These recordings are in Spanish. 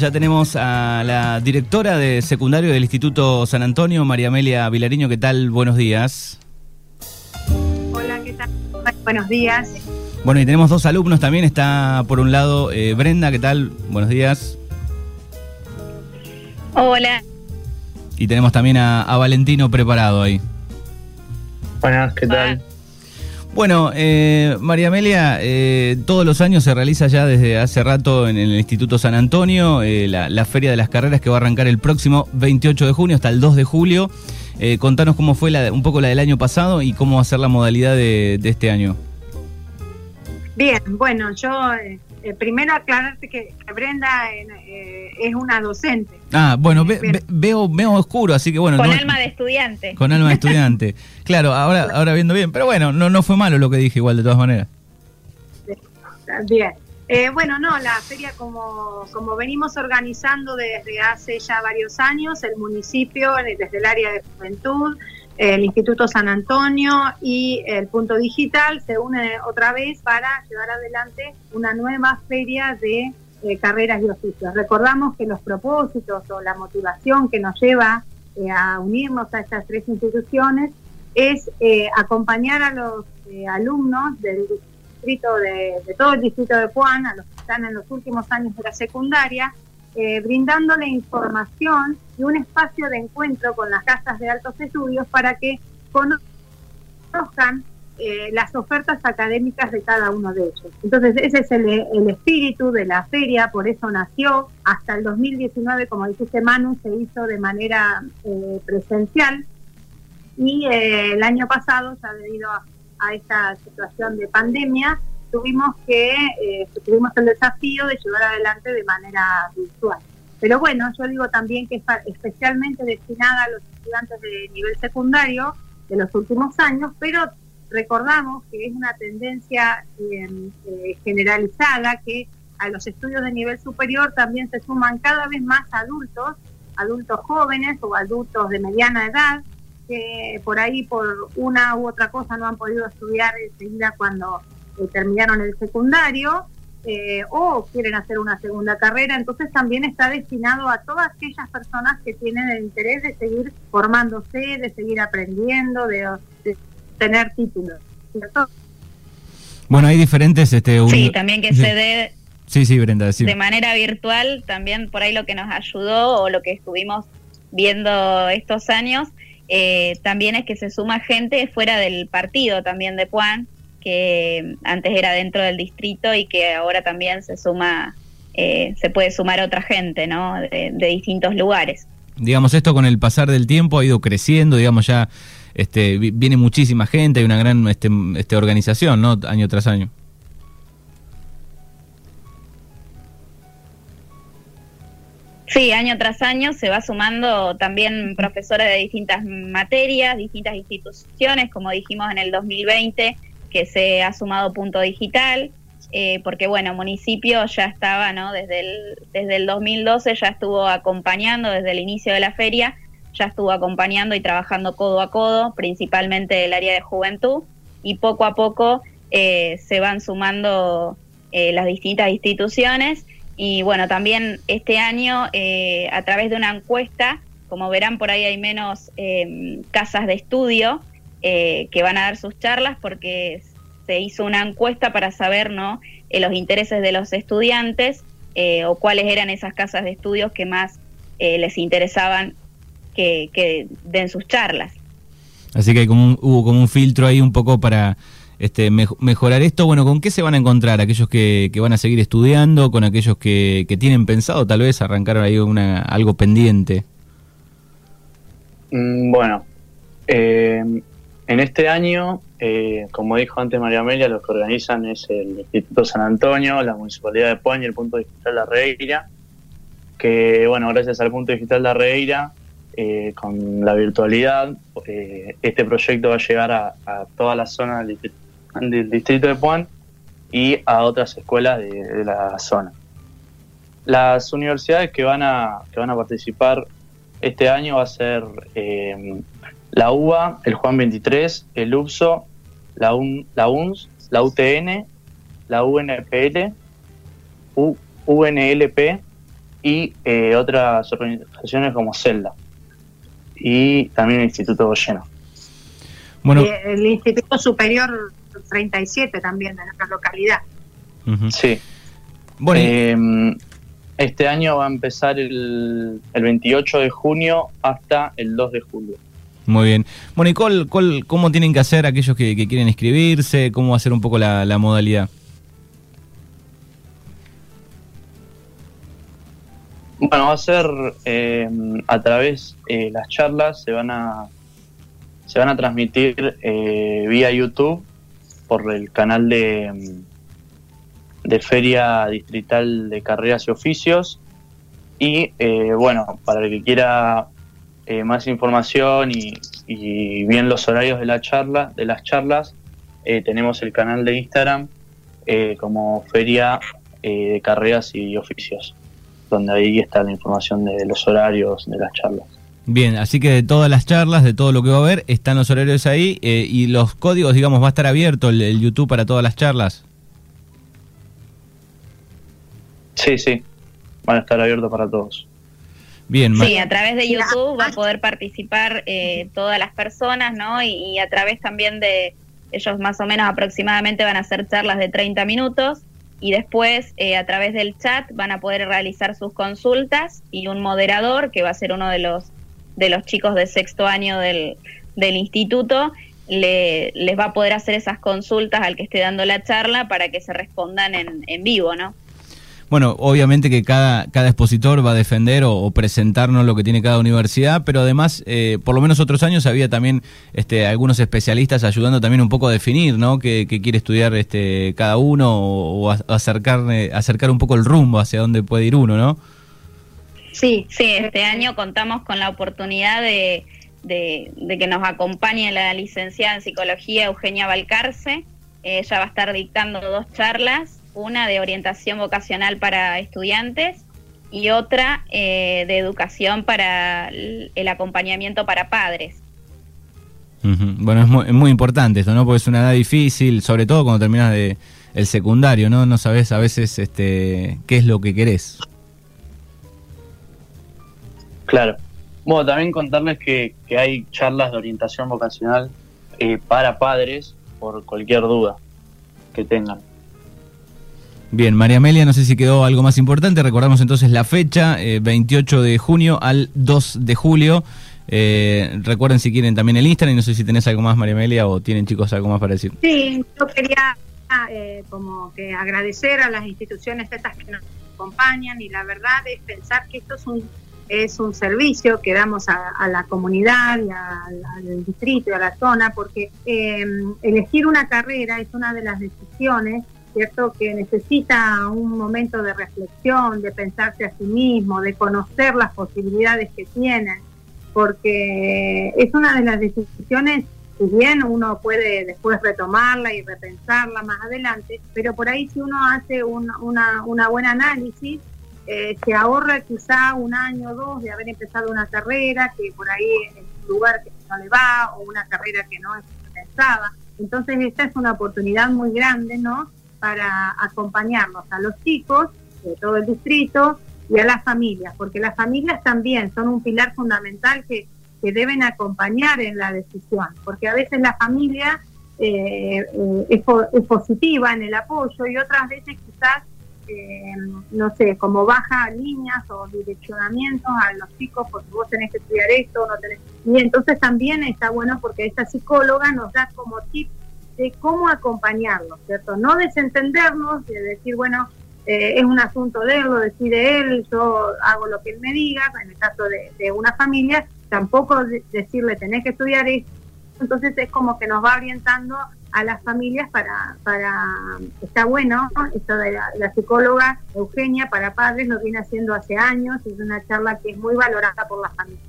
Ya tenemos a la directora de secundario del Instituto San Antonio, María Amelia Vilariño. ¿Qué tal? Buenos días. Hola, ¿qué tal? Buenos días. Bueno, y tenemos dos alumnos también. Está por un lado eh, Brenda, ¿qué tal? Buenos días. Hola. Y tenemos también a, a Valentino preparado ahí. Buenas, ¿qué tal? Bueno, eh, María Amelia, eh, todos los años se realiza ya desde hace rato en el Instituto San Antonio eh, la, Feria de las Carreras que va a arrancar el próximo 28 de junio hasta el 2 de julio. Eh, contanos cómo fue la, un poco la del año pasado y cómo va a ser la modalidad de, de este año. Bien, bueno, yo eh, primero aclararte que, que Brenda eh, es una docente. Ah, bueno, ve, ve, veo, veo oscuro, así que bueno. Con no, alma de estudiante. Con alma de estudiante. claro, ahora, ahora viendo bien, pero bueno, no, no fue malo lo que dije igual de todas maneras. Bien. Eh, bueno, no, la feria como, como venimos organizando desde hace ya varios años, el municipio, desde el área de juventud, el Instituto San Antonio y el Punto Digital se unen otra vez para llevar adelante una nueva feria de eh, carreras y oficios. Recordamos que los propósitos o la motivación que nos lleva eh, a unirnos a estas tres instituciones es eh, acompañar a los eh, alumnos del distrito de, de, todo el distrito de Puan, a los que están en los últimos años de la secundaria, eh, brindándole información y un espacio de encuentro con las casas de altos estudios para que conozcan eh, las ofertas académicas de cada uno de ellos. Entonces, ese es el, espíritu de la feria, por eso nació. Hasta el 2019, como dijiste Manu, se hizo de manera eh, presencial y eh, el año pasado, ya debido a, a, esta situación de pandemia, tuvimos que eh, tuvimos el desafío de llevar adelante de manera virtual. Pero bueno, yo digo también que es especialmente destinada a los estudiantes de nivel secundario de los últimos años, pero recordamos que es una tendencia eh, eh, generalizada que a los estudios de nivel superior también se suman cada vez más adultos, adultos jóvenes o adultos de mediana edad, que por ahí por una u otra cosa no han podido estudiar enseguida cuando eh, terminaron el secundario eh, o quieren hacer una segunda carrera, entonces también está destinado a todas aquellas personas que tienen el interés de seguir formándose, de seguir aprendiendo, de, de tener títulos, ¿cierto? Bueno, hay diferentes... Este, un... Sí, también que sí. se dé sí, sí, Brenda, sí. de manera virtual, también por ahí lo que nos ayudó o lo que estuvimos viendo estos años, eh, también es que se suma gente fuera del partido también de Puan, que antes era dentro del distrito y que ahora también se suma, eh, se puede sumar otra gente, ¿no? De, distintos lugares. Digamos, esto con el pasar del tiempo ha ido creciendo, digamos, ya este, viene muchísima gente, hay una gran este, este, organización, ¿no? Año tras año. Sí, año tras año se va sumando también profesores de distintas materias, distintas instituciones, como dijimos en el 2020, que se ha sumado punto digital, eh, porque bueno, municipio ya estaba, ¿no? Desde el, desde el 2012 ya estuvo acompañando, desde el inicio de la feria, ya estuvo acompañando y trabajando codo a codo, principalmente el área de juventud, y poco a poco eh, se van sumando eh, las distintas instituciones. Y bueno, también este año, eh, a través de una encuesta, como verán, por ahí hay menos casas de estudio, eh, que van a dar sus charlas porque se hizo una encuesta para saber ¿no? Eh, los intereses de los estudiantes eh, o cuáles eran esas casas de estudios que más les interesaban que, que, den sus charlas. Así que como un, hubo como un filtro ahí un poco para este, me mejorar esto. Bueno, ¿con qué se van a encontrar aquellos que, van a seguir estudiando, con aquellos que, que, tienen pensado tal vez arrancar ahí una, algo pendiente? Mm, bueno, eh, en este año, eh, como dijo antes María Amelia, lo que organizan es el Instituto San Antonio, la Municipalidad de Puan y el Punto Digital de Arreira, que bueno, gracias al Punto Digital de Arreira, eh, con la virtualidad, eh, este proyecto va a llegar a, a toda la zona del distrito, del distrito, de Puan y a otras escuelas de, de, la zona. Las universidades que van a, que van a participar este año va a ser eh, la UBA, el Juan 23, el UPSO, la, UN, la UNS, la UTN, la UNPL, U, UNLP, y eh, otras organizaciones como Celda y también el Instituto Goyeno. Bueno, el Instituto Superior 37 también de nuestra localidad. Sí. Bueno, em, este año va a empezar el, el 28 de junio hasta el 2 de julio. Muy bien. Bueno, ¿y cómo tienen que hacer aquellos que, quieren inscribirse? ¿Cómo va a ser un poco la, modalidad? Bueno, va a ser eh, a través de eh, las charlas, se van a se van a transmitir eh, vía YouTube por el canal de, de Feria Distrital de Carreras y Oficios. Y bueno, para el que quiera eh, más información y, bien los horarios de la charla, de las charlas, eh, tenemos el canal de Instagram eh, como Feria de Carreras y Oficios, donde ahí está la información de los horarios de las charlas. Bien, así que de todas las charlas, de todo lo que va a haber, están los horarios ahí y los códigos, digamos, va a estar abierto el YouTube para todas las charlas. Sí, sí, van a estar abiertos para todos. Bien, sí, a través de YouTube va a poder participar eh, todas las personas, ¿no? Y, a través también de ellos más o menos aproximadamente van a hacer charlas de 30 minutos y después eh, a través del chat van a poder realizar sus consultas y un moderador que va a ser uno de los de los chicos de sexto año del, del instituto le, les va a poder hacer esas consultas al que esté dando la charla para que se respondan en, en vivo, ¿no? Bueno, obviamente que cada, cada expositor va a defender o, presentarnos lo que tiene cada universidad, pero además, eh, por lo menos otros años había también este, algunos especialistas ayudando también un poco a definir, ¿no? Qué, quiere estudiar este, cada uno o, acercar, acercar un poco el rumbo hacia dónde puede ir uno, ¿no? Sí, sí, este año contamos con la oportunidad de, que nos acompañe la licenciada en psicología Eugenia Valcarce. Ella va a estar dictando dos charlas una de orientación vocacional para estudiantes y otra eh, de educación para el acompañamiento para padres. Bueno, es muy, es muy, importante esto, ¿no? Porque es una edad difícil, sobre todo cuando terminas de el secundario, ¿no? No sabes a veces este qué es lo que querés. Claro. Bueno, también contarles que, que hay charlas de orientación vocacional eh, para padres por cualquier duda que tengan. Bien, María Amelia, no sé si quedó algo más importante. Recordamos entonces la fecha, 28 eh, de junio al 2 de julio. Eh, recuerden si quieren también el Instagram y no sé si tenés algo más, María Amelia, o tienen chicos algo más para decir. Sí, yo quería eh, como que agradecer a las instituciones estas que nos acompañan y la verdad es pensar que esto es un es un servicio que damos a, la comunidad y al distrito y a la zona, porque elegir una carrera es una de las decisiones ¿cierto? Que necesita un momento de reflexión, de pensarse a sí mismo, de conocer las posibilidades que tienen, porque es una de las decisiones, si bien uno puede después retomarla y repensarla más adelante, pero por ahí si uno hace un una, una buen análisis, eh, se ahorra quizá un año o dos de haber empezado una carrera que por ahí en un lugar que no le va o una carrera que no es pensada. Entonces esta es una oportunidad muy grande, ¿no? para acompañarnos a los chicos de todo el distrito y a las familias, porque las familias también son un pilar fundamental que, deben acompañar en la decisión, porque a veces la familia eh, eh, es, positiva en el apoyo y otras veces quizás, eh, no sé, como baja líneas o direccionamientos a los chicos porque vos tenés que estudiar esto, no tenés... Y entonces también está bueno porque esta psicóloga nos da como tips de cómo acompañarlos, ¿cierto? No desentendernos, de decir, bueno, eh, es un asunto de él, lo decide él, yo hago lo que él me diga, en el caso de, una familia, tampoco decirle tenés que estudiar esto, entonces es como que nos va orientando a las familias para, para está bueno, esto de la, psicóloga Eugenia para padres lo viene haciendo hace años, es una charla que es muy valorada por las familias.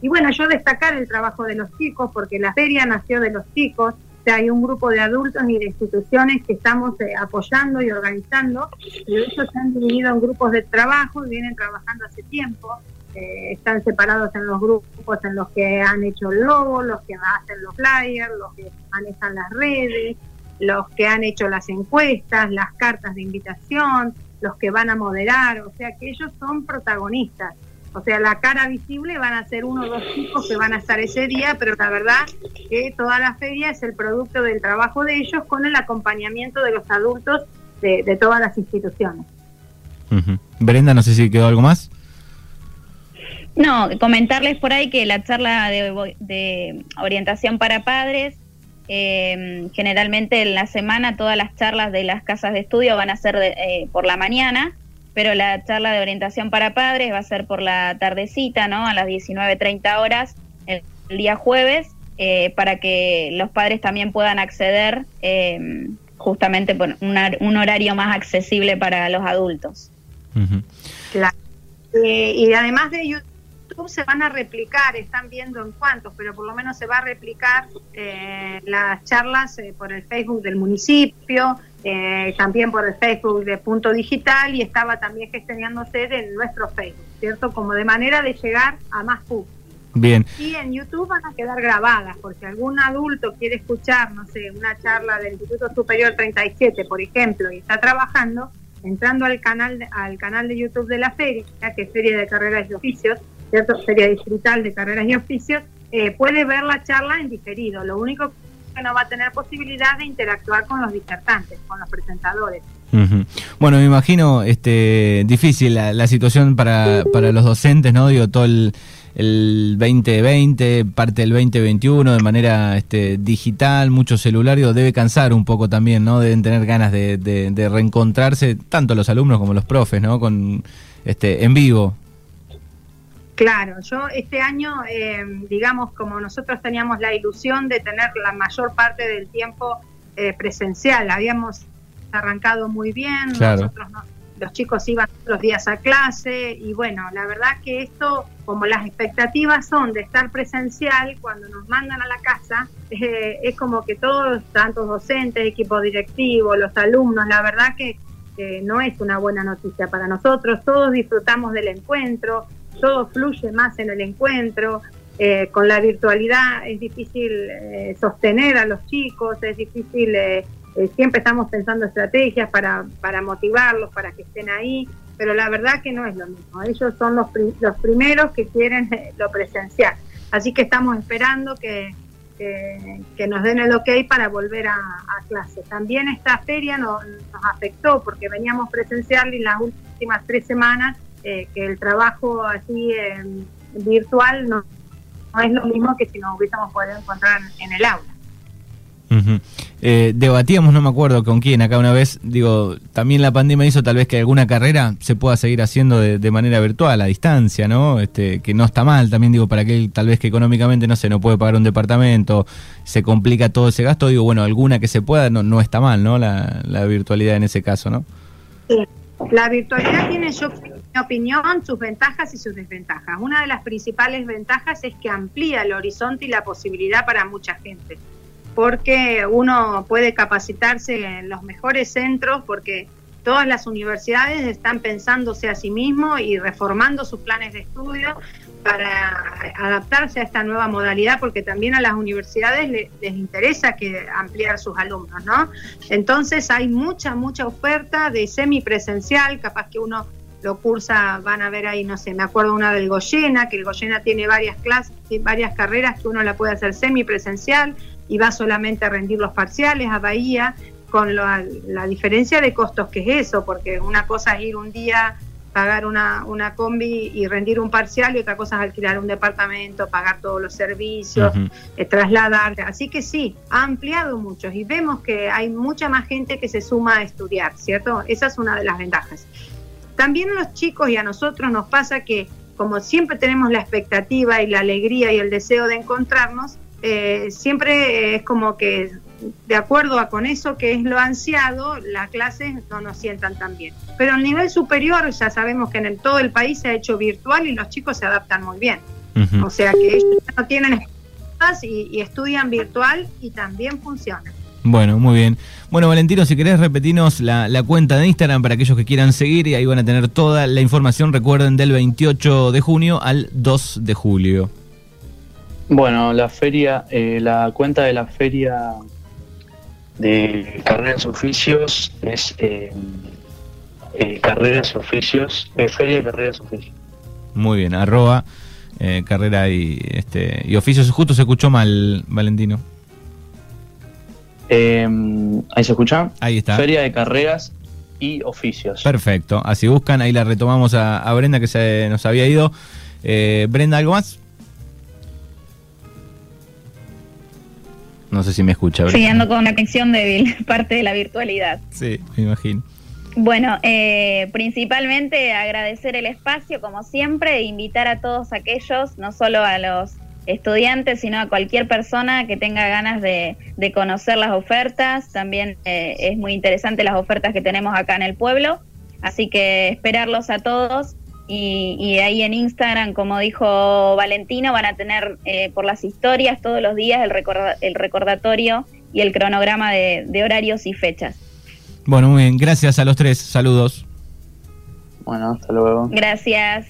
Y bueno, yo destacar el trabajo de los chicos, porque la feria nació de los chicos, hay un grupo de adultos y de instituciones que estamos eh, apoyando y organizando, pero ellos se han dividido en grupos de trabajo y vienen trabajando hace tiempo. Eh, están separados en los grupos en los que han hecho el logo, los que hacen los flyers, los que manejan las redes, los que han hecho las encuestas, las cartas de invitación, los que van a moderar, o sea que ellos son protagonistas. O sea, la cara visible van a ser uno o dos chicos que van a estar ese día, pero la verdad que toda la feria es el producto del trabajo de ellos con el acompañamiento de los adultos de, todas las instituciones. Brenda, no sé si quedó algo más. No, comentarles por ahí que la charla de, orientación para padres, eh, generalmente en la semana todas las charlas de las casas de estudio van a ser eh, por la mañana pero la charla de orientación para padres va a ser por la tardecita, ¿no? A las 19.30 horas el, día jueves, eh, para que los padres también puedan acceder eh, justamente por un horario más accesible para los adultos. claro. Eh, y además de YouTube se van a replicar, están viendo en cuántos, pero por lo menos se va a replicar las charlas por el Facebook del municipio, eh, también por el Facebook de Punto Digital y estaba también gestionándose en nuestro Facebook, ¿cierto? Como de manera de llegar a más público. Bien. Y en YouTube van a quedar grabadas, porque algún adulto quiere escuchar, no sé, una charla del Instituto Superior 37, por ejemplo, y está trabajando, entrando al canal, al canal de YouTube de la feria, que es Feria de Carreras y Oficios, ¿cierto? Feria Distrital de Carreras y Oficios, eh, puede ver la charla en diferido. Lo único que no va a tener posibilidad de interactuar con los disertantes, con los presentadores. Bueno, me imagino este difícil la, situación para, para los docentes, ¿no? Digo, todo el, el 2020, parte del 2021 de manera este, digital, mucho celular, debe cansar un poco también, ¿no? Deben tener ganas de, de, reencontrarse, tanto los alumnos como los profes, ¿no? Con, este, en vivo. Claro, yo este año, eh, digamos, como nosotros teníamos la ilusión de tener la mayor parte del tiempo eh, presencial, habíamos arrancado muy bien, nosotros los chicos iban los días a clase y bueno, la verdad que esto, como las expectativas son de estar presencial, cuando nos mandan a la casa, eh, es como que todos, tantos docentes, equipo directivo, los alumnos, la verdad que no es una buena noticia para nosotros, todos disfrutamos del encuentro, todo fluye más en el encuentro. Eh, con la virtualidad es difícil eh, sostener a los chicos, es difícil, eh, siempre estamos pensando estrategias para, para motivarlos, para que estén ahí, pero la verdad que no es lo mismo. Ellos son los, los primeros que quieren lo presencial. Así que estamos esperando que, que, nos den el ok para volver a, clase. También esta feria nos afectó porque veníamos presencial y las últimas tres semanas eh, que el trabajo así virtual no, es lo mismo que si nos hubiésemos podido encontrar en el aula. Eh, debatíamos, no me acuerdo con quién, acá una vez, digo, también la pandemia hizo tal vez que alguna carrera se pueda seguir haciendo de, manera virtual, a distancia, ¿no? Este, que no está mal, también digo, para aquel tal vez que económicamente, no sé, no puede pagar un departamento, se complica todo ese gasto, digo, bueno, alguna que se pueda, no, no está mal, ¿no? La, la virtualidad en ese caso, ¿no? Sí. La virtualidad tiene, yo, mi opinión, sus ventajas y sus desventajas. Una de las principales ventajas es que amplía el horizonte y la posibilidad para mucha gente, porque uno puede capacitarse en los mejores centros, porque todas las universidades están pensándose a sí mismo y reformando sus planes de estudio para adaptarse a esta nueva modalidad, porque también a las universidades les, interesa que ampliar sus alumnos, ¿no? Entonces hay mucha, mucha oferta de semipresencial, capaz que uno lo cursa, van a ver ahí, no sé, me acuerdo una del Goyena, que el Goyena tiene varias clases, varias carreras que uno la puede hacer semipresencial y va solamente a rendir los parciales a Bahía, con la, la diferencia de costos que es eso, porque una cosa es ir un día pagar una, una combi y rendir un parcial y otra cosa es alquilar un departamento, pagar todos los servicios, eh, trasladar. Así que sí, ha ampliado mucho y vemos que hay mucha más gente que se suma a estudiar, ¿cierto? Esa es una de las ventajas. También a los chicos y a nosotros nos pasa que como siempre tenemos la expectativa y la alegría y el deseo de encontrarnos, eh, siempre es como que de acuerdo a con eso que es lo ansiado, las clases no nos sientan tan bien. Pero el nivel superior ya sabemos que en todo el país se ha hecho virtual y los chicos se adaptan muy bien. O sea que ellos no tienen y, y estudian virtual y también funciona. Bueno, muy bien. Bueno, Valentino, si querés repetirnos la, la, cuenta de Instagram para aquellos que quieran seguir y ahí van a tener toda la información, recuerden, del 28 de junio al 2 de julio. Bueno, la feria, eh, la cuenta de la feria de carreras oficios es eh, eh, carreras oficios, eh, feria de carreras oficios. Muy bien, arroba eh, carrera y, este, y oficios. Justo se escuchó mal, Valentino. Em, ahí se escucha. Ahí está. Feria de carreras y oficios. Perfecto, así buscan, ahí la retomamos a, a Brenda que se nos había ido. Eh, Brenda, ¿algo más? No sé si me escucha. Brenda. Siguiendo con una conexión débil, parte de la virtualidad. Sí, me imagino. Bueno, eh, principalmente agradecer el espacio, como siempre, e invitar a todos aquellos, no solo a los estudiantes, sino a cualquier persona que tenga ganas de, de conocer las ofertas. También eh, es muy interesante las ofertas que tenemos acá en el pueblo. Así que esperarlos a todos. Y, y ahí en Instagram, como dijo Valentino, van a tener eh, por las historias todos los días el, recorda- el recordatorio y el cronograma de, de horarios y fechas. Bueno, muy bien, gracias a los tres, saludos. Bueno, hasta luego. Gracias.